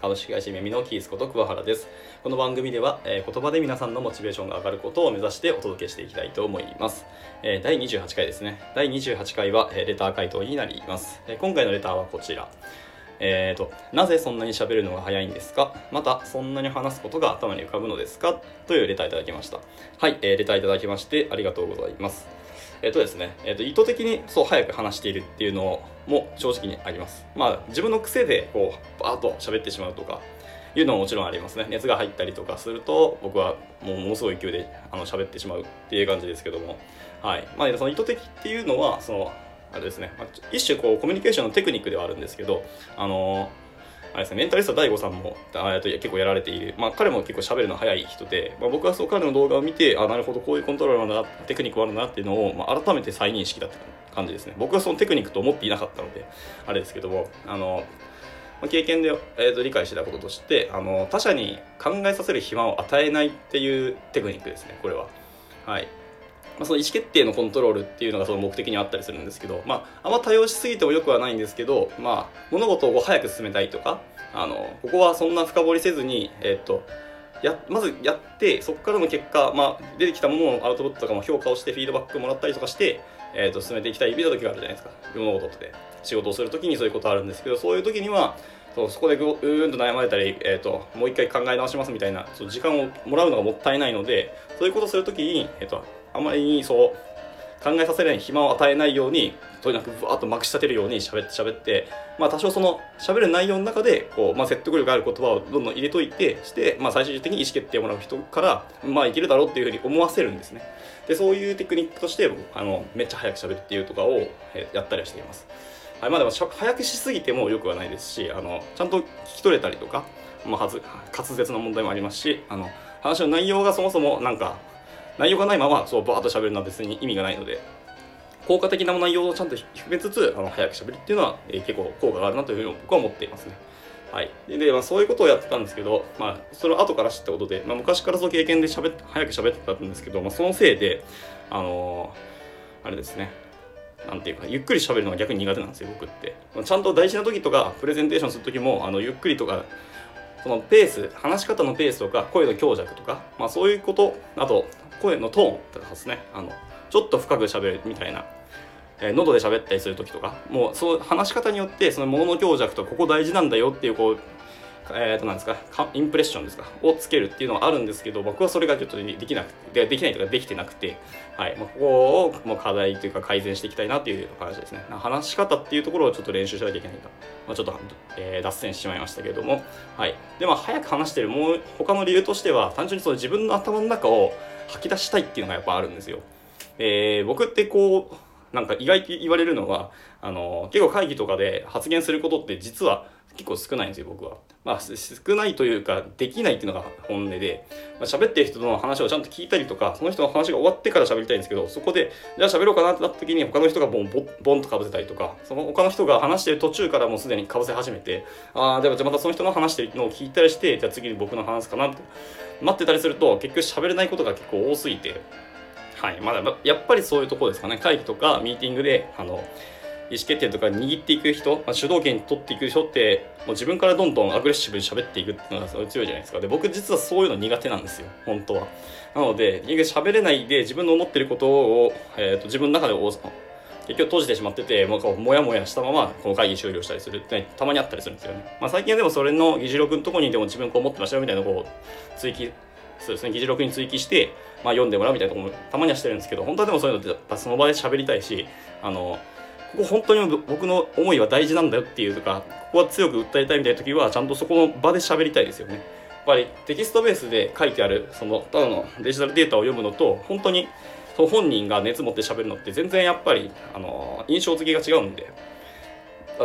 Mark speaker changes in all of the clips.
Speaker 1: 株式会社耳のキースこと桑原です。この番組では、えー言葉で皆さんのモチベーションが上がることを目指してお届けしていきたいと思います、えー第28回ですね。第28回は、えーレター回答になります、えー今回のレターはこちら。えーとなぜそんなに喋るのが早いんですか？またそんなに話すことが頭に浮かぶのですか？というレターいただきました。はい、えーレターいただきましてありがとうございます。えっ、とですね、えっ、と意図的にそう早く話しているっていうのをも正直にあります。まあ自分の癖でこうバーッと喋ってしまうとかいうのももちろんありますね。熱が入ったりとかすると僕はもうものすごい勢いであの喋ってしまうっていう感じですけども、はい。まあその意図的っていうのはそのあれですね、まあ一種こうコミュニケーションのテクニックではあるんですけど、あのーれですね、メンタリスト DAIGO さんもあと結構やられている、まあ、彼も結構喋るの早い人で、まあ、僕はそう彼の動画を見てあなるほどこういうコントロールなんだテクニックがあるんだなっていうのを、まあ、改めて再認識だった感じですね。僕はそのテクニックと思っていなかったのであれですけどもあの、まあ経験で、えー、と理解してたこととしてあの他者に考えさせる暇を与えないっていうテクニックですねこれは。はい。まあ、その意思決定のコントロールっていうのがその目的にあったりするんですけど、まあ、あんま多用しすぎてもよくはないんですけど、まあ、物事を早く進めたいとかあのここはそんな深掘りせずに、えっとやまずやってそこからの結果、まあ、出てきたもののアウトプットとかも評価をしてフィードバックもらったりとかして、えっと進めていきたい見た時があるじゃないですか。物事って。仕事をする時にそういうことあるんですけどそういう時にはそうそこでぐうーんと悩まれたり、えー、ともう一回考え直しますみたいなそう時間をもらうのがもったいないのでそういうことをするときに、えー、とあまりにそう考えさせない暇を与えないようにとにかくぶわっとまくし立てるように喋って喋って、まあ、多少その喋る内容の中でこう、まあ、説得力ある言葉をどんどん入れといてして、まあ、最終的に意思決定をもらう人からまあいけるだろうっていうふうに思わせるんですね。でそういうテクニックとしてあのめっちゃ早く喋るっていうとかを、やったりはしています。はい、まあでもしゃ早くしすぎてもよくはないですしあのちゃんと聞き取れたりとか、まあ、はず滑舌の問題もありますしあの話の内容がそもそもなんか内容がないままそうバーッと喋るのは別に意味がないので効果的な内容をちゃんと含めつつあの早く喋るっていうのは、えー結構効果があるなというふうに僕は思っていますね。はい、で、まあ、そういうことをやってたんですけど、まあ、それを後から知ったことで、まあ、昔からその経験で喋って早く喋ってたんですけど、まあ、そのせいであのーあれですね。なんていうかゆっくり喋るのが逆に苦手なんですよ僕って。まあちゃんと大事な時とかプレゼンテーションする時もあのゆっくりとかそのペース話し方のペースとか声の強弱とか、まあ、そういうことあと声のトーンとかですね。あのちょっと深く喋るみたいな、えー喉で喋ったりする時とかもうそう話し方によってそのものの強弱とここ大事なんだよっていうこうえー、となんですかインプレッションですかをつけるっていうのはあるんですけど僕はそれがちょっとできなくてでできないとかできてなくて、はいまあ、ここをもう課題というか改善していきたいなっていう話ですね。話し方っていうところをちょっと練習しなきゃいけないと、まあ、ちょっと、えー脱線してしまいましたけれども、はい、でまあ早く話してるもう他の理由としては単純にその自分の頭の中を吐き出したいっていうのがやっぱあるんですよ、えー僕ってこうなんか意外と言われるのはあの結構会議とかで発言することって実は結構少ないんですよ僕は。まあ少ないというかできないっていうのが本音で、まあ、喋ってる人の話をちゃんと聞いたりとかその人の話が終わってから喋りたいんですけどそこでじゃあ喋ろうかなってなった時に他の人がボンボンボンとかぶせたりとかその他の人が話してる途中からもうすでにかぶせ始めてああでもじゃあまたその人の話してるのを聞いたりしてじゃあ次に僕の話すかなって待ってたりすると結局喋れないことが結構多すぎてはい、まだやっぱりそういうところですかね会議とかミーティングであの意思決定とか握っていく人、まあ、主導権取っていく人ってもう自分からどんどんアグレッシブに喋っていくっていうのがすごい強いじゃないですか。で僕実はそういうの苦手なんですよ。本当は。なので喋れないで自分の思ってることを、えー、と自分の中で結局閉じてしまっててもうこうモヤモヤしたままこの会議終了したりする。ってたまにあったりするんですよね、まあ、最近はでもそれの議事録のとこにでも自分こう思ってましたよみたいなこう追記そうですね議事録に追記して、まあ、読んでもらうみたいなとこもたまにはしてるんですけど本当はでもそういうのってやっぱその場で喋りたいしあのここ本当に僕の思いは大事なんだよっていうとかここは強く訴えたいみたいな時はちゃんとそこの場で喋りたいですよね。やっぱりテキストベースで書いてあるそのただのデジタルデータを読むのと本当にそ本人が熱持って喋るのって全然やっぱりあの印象付けが違うんで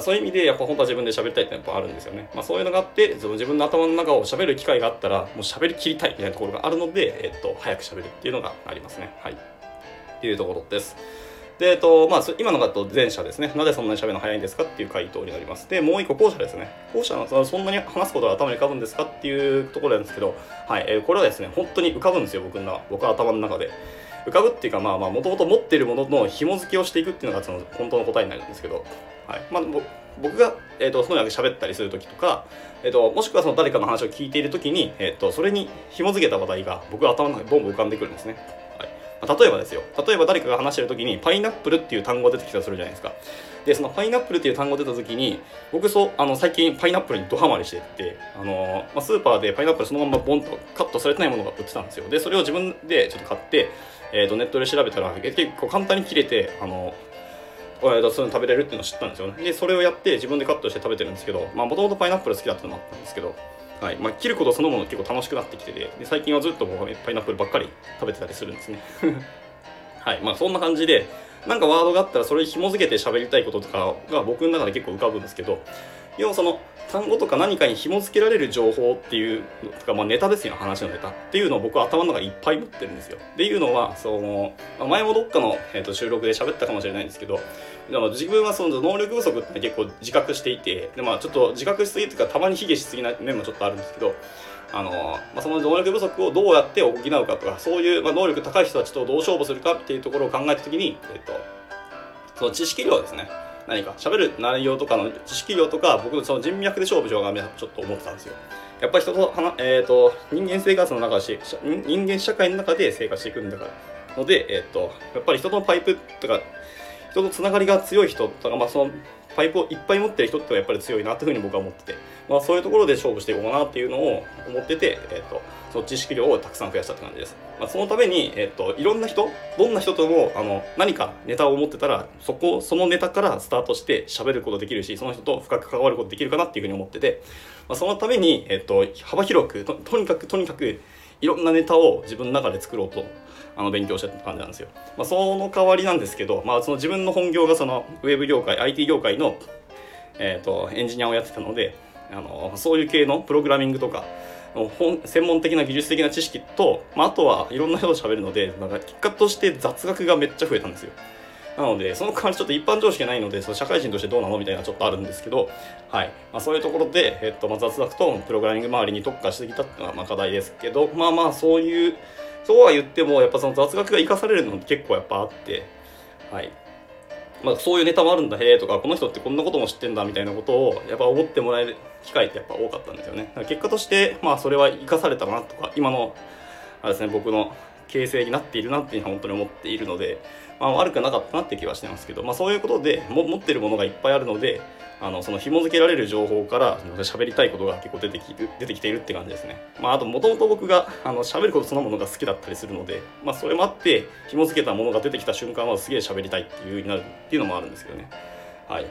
Speaker 1: そういう意味でやっぱ本当は自分で喋りたいってやっぱあるんですよね、まあ、そういうのがあってその自分の頭の中を喋る機会があったらもう喋りきりたいみたいなところがあるので、えっと、早く喋るっていうのがありますね。はい。っていうところです。で、えっとまあ、今のがと前者ですね。なぜそんなに喋るの早いんですかっていう回答になります。で、もう一個後者ですね。後者のそんなに話すことが頭に浮かぶんですかっていうところなんですけど、はい、えーこれはですね、本当に浮かぶんですよ、僕の僕は頭の中で。浮かぶっていうか、まあまあ、もともと持っているものの紐付けをしていくっていうのがその本当の答えになるんですけど、はい。まあ、僕が、えーと、そのように喋ったりする時とか、えーと、もしくはその誰かの話を聞いている時に、えーと、それに紐付けた話題が僕は頭の中にボンボン浮かんでくるんですね。例えばですよ例えば誰かが話してる時にパイナップルっていう単語が出てきたとするじゃないですか。でそのパイナップルっていう単語が出た時に僕そうあの最近パイナップルにドハマりしてってあの、まあ、スーパーでパイナップルそのままボンとカットされてないものが売ってたんですよ。でそれを自分でちょっと買って、えー、とネットで調べたら結構簡単に切れてあのそういうの食べれるっていうのを知ったんですよねでそれをやって自分でカットして食べてるんですけどまあもともとパイナップル好きだったのもあったんですけど、はい。まあ、切ることそのもの結構楽しくなってきててで最近はずっともうパイナップルばっかり食べてたりするんですね。はい。まあそんな感じでなんかワードがあったらそれに紐付けて喋りたいこととかが僕の中で結構浮かぶんですけど要はその単語とか何かに紐付けられる情報っていうとか、まあ、ネタですよ話のネタっていうのを僕は頭の中いっぱい持ってるんですよ。っていうのはその前もどっかの、えー、と収録で喋ったかもしれないんですけどでも自分はその能力不足って結構自覚していてで、まあ、ちょっと自覚しすぎというかたまに卑下しすぎな面もちょっとあるんですけどあのまあ、その能力不足をどうやって補うかとかそういう、まあ、能力高い人たちとどう勝負するかっていうところを考えた時に、えっと、その知識量ですね。何か喋る内容とかの知識量とか僕のその人脈で勝負しようがちょっと思ってたんですよ。やっぱり人とえーと、人間生活の中し人間社会の中で生活していくんだから。ので、えーと、やっぱり人とのパイプとか人とつながりが強い人とか、まあ、そのパイプをいっぱい持ってる人ってやっぱり強いなというふうに僕は思ってて、まあ、そういうところで勝負していこうかなっていうのを思ってて、えーとその知識量をたくさん増やしたって感じです。まあ、そのために、えっと、いろんな人、どんな人ともあの何かネタを持ってたら、そこ、そのネタからスタートして喋ることできるし、その人と深く関わることできるかなっていうふうに思ってて、まあ、そのために、えっと、幅広くと、とにかく、とにかく、いろんなネタを自分の中で作ろうとあの勉強したって感じなんですよ。まあ、その代わりなんですけど、まあ、その自分の本業がそのウェブ業界、IT 業界の、えーとエンジニアをやってたのであの、そういう系のプログラミングとか、本専門的な技術的な知識と、まあ、あとはいろんな人と喋るのでなんか結果として雑学がめっちゃ増えたんですよなのでその代わりちょっと一般常識がないのでその社会人としてどうなの？みたいなちょっとあるんですけど、はい。まあ、そういうところで、えっとまあ、雑学とプログラミング周りに特化してきたっていうのがまあ課題ですけどまあまあそういうそうは言ってもやっぱその雑学が生かされるのって結構やっぱあってはい。まあ、そういうネタもあるんだへえとかこの人ってこんなことも知ってんだみたいなことをやっぱ思ってもらえる機会ってやっぱ多かったんですよね。結果としてまあそれは生かされたなとか今のあれですね僕の形成になっているなっていうのは本当に思っているので、まあ、悪くなかったなって気はしてますけど、まあ、そういうことでも持ってるものがいっぱいあるのであのその紐付けられる情報から喋りたいことが結構出てき出てきているって感じですね。まあ、あともともと僕があの喋ることそのものが好きだったりするので、まあ、それもあって紐付けたものが出てきた瞬間はすげえ喋りたいっていう風になるっていうのもあるんですけどね。はい。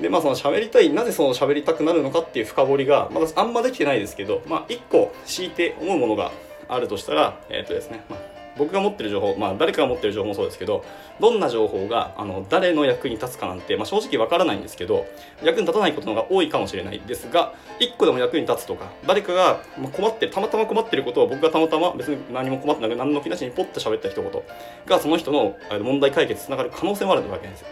Speaker 1: でまあその喋りたいなぜその喋りたくなるのかっていう深掘りがまだあんまできてないですけど、まあ、1個強いて思うものがあるとしたらえっ、ー、とですね、まあ僕が持ってる情報、まあ、誰かが持ってる情報もそうですけどどんな情報があの誰の役に立つかなんて、まあ、正直わからないんですけど役に立たないことの方が多いかもしれないですが1個でも役に立つとか誰かが困ってるたまたま困ってることを僕がたまたま別に何も困ってなく何の気なしにポッと喋った一言がその人の問題解決につながる可能性もあるわけですよ。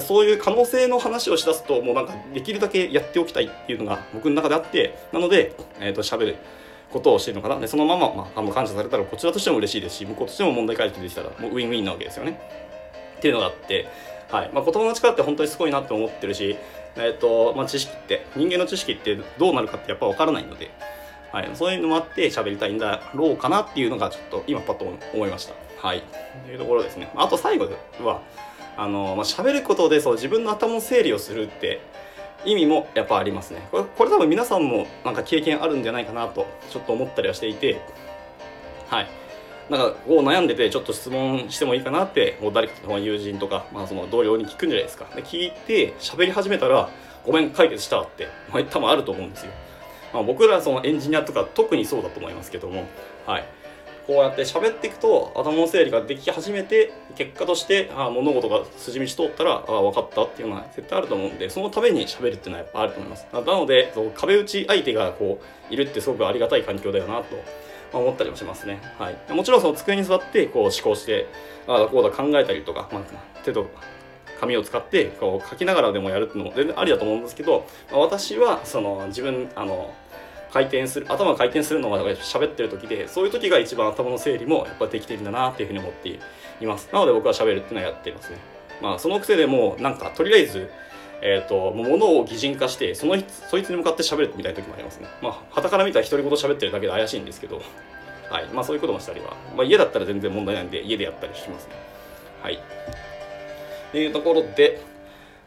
Speaker 1: そういう可能性の話をしだすともうなんかできるだけやっておきたいっていうのが僕の中であってなので、えー、と喋ることをしてるのかな。でそのまま、まあ、あの感謝されたらこちらとしても嬉しいですし向こうとしても問題解決できたらもうウィンウィンなわけですよね。っていうのがあって、はい。まあ、言葉の力って本当にすごいなって思ってるし、えーとまあ、知識って人間の知識ってどうなるかってやっぱ分からないので、はい、そういうのもあって喋りたいんだろうかなっていうのがちょっと今パッと思いました。はい、というところですね。あと最後はあの、まあ、喋ることでそう自分の頭の整理をするって意味もやっぱありますね。これこれ多分皆さんもなんか経験あるんじゃないかなとちょっと思ったりはしていて。はい。なんかこう悩んでてちょっと質問してもいいかなってもう誰かの友人とか、まあ、その同僚に聞くんじゃないですか。で聞いて喋り始めたらごめん解決したって、まあ、多分あると思うんですよ、まあ、僕らそのエンジニアとか特にそうだと思いますけども。はい。こうやって喋っていくと頭の整理ができ始めて結果としてあ物事が筋道通ったらあ分かったっていうのは絶対あると思うんでそのために喋るっていうのはやっぱあると思います。なのでそう壁打ち相手がこういるってすごくありがたい環境だよなと思ったりもしますね、はい、もちろんその机に座ってこう思考してああこうだ考えたりとか、まあ、手と紙を使ってこう書きながらでもやるっていうのも全然ありだと思うんですけど、まあ、私はその自分あの回転する頭が回転するのが喋ってる時でそういう時が一番頭の整理もやっぱできてるんだなっていうふうに思っています。なので僕は喋るっていうのはやってますね。まあその癖でもなんかとりあえずえーと、ものを擬人化してそのそいつに向かって喋るみたいな時もありますね。まあ旗から見たら独り言喋ってるだけで怪しいんですけど。はい。まあそういうこともしたりは、まあ、家だったら全然問題ないんで家でやったりしますね。はい。っていうところで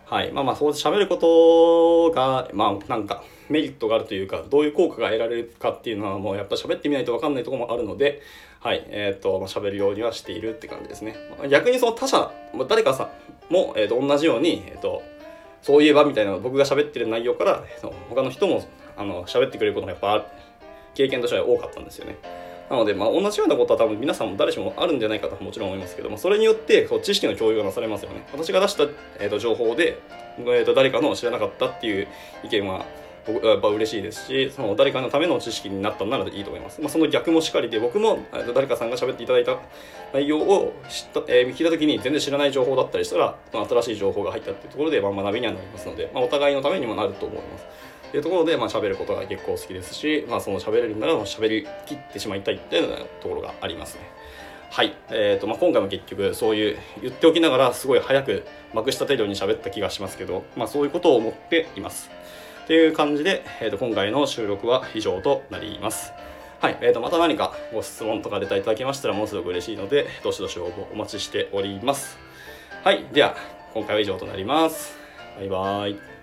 Speaker 1: はい。まあまあそう喋ることがまあなんかメリットがあるというかどういう効果が得られるかっていうのはもうやっぱ喋ってみないと分かんないところもあるのではいえっ、ー、と喋るようにはしているって感じですね逆にその他者誰かさんも、えー、と同じようにえっ、ー、とそういえばみたいな僕が喋ってる内容から他の人もあの喋ってくれることがやっぱ経験としては多かったんですよね。なので、まあ、同じようなことは多分皆さんも誰しもあるんじゃないかともちろん思いますけども、それによってそう知識の共有がなされますよね。私が出した、えーと、情報で、えーと誰かの知らなかったっていう意見は僕やっぱ嬉しいですしその誰かのための知識になったならいいと思います、まあ、その逆もしかりで僕も誰かさんが喋っていただいた内容を知った、えー、聞いた時に全然知らない情報だったりしたら新しい情報が入ったっていうところで、まあ、学びにはなりますので、まあ、お互いのためにもなると思います。というところで、まあ、喋ることが結構好きですし、まあ、その喋れるなら喋りきってしまいたいっていうところがありますね。はい、えーとまあ、今回も結局そういう言っておきながらすごい早くまくした程度に喋った気がしますけど、まあ、そういうことを思っています。という感じで、えー、と今回の収録は以上となります。はい、えー、とまた何かご質問とか出たいただきましたらものすごく嬉しいので、どしどし応募お待ちしております。はい、では今回は以上となります。バイバーイ。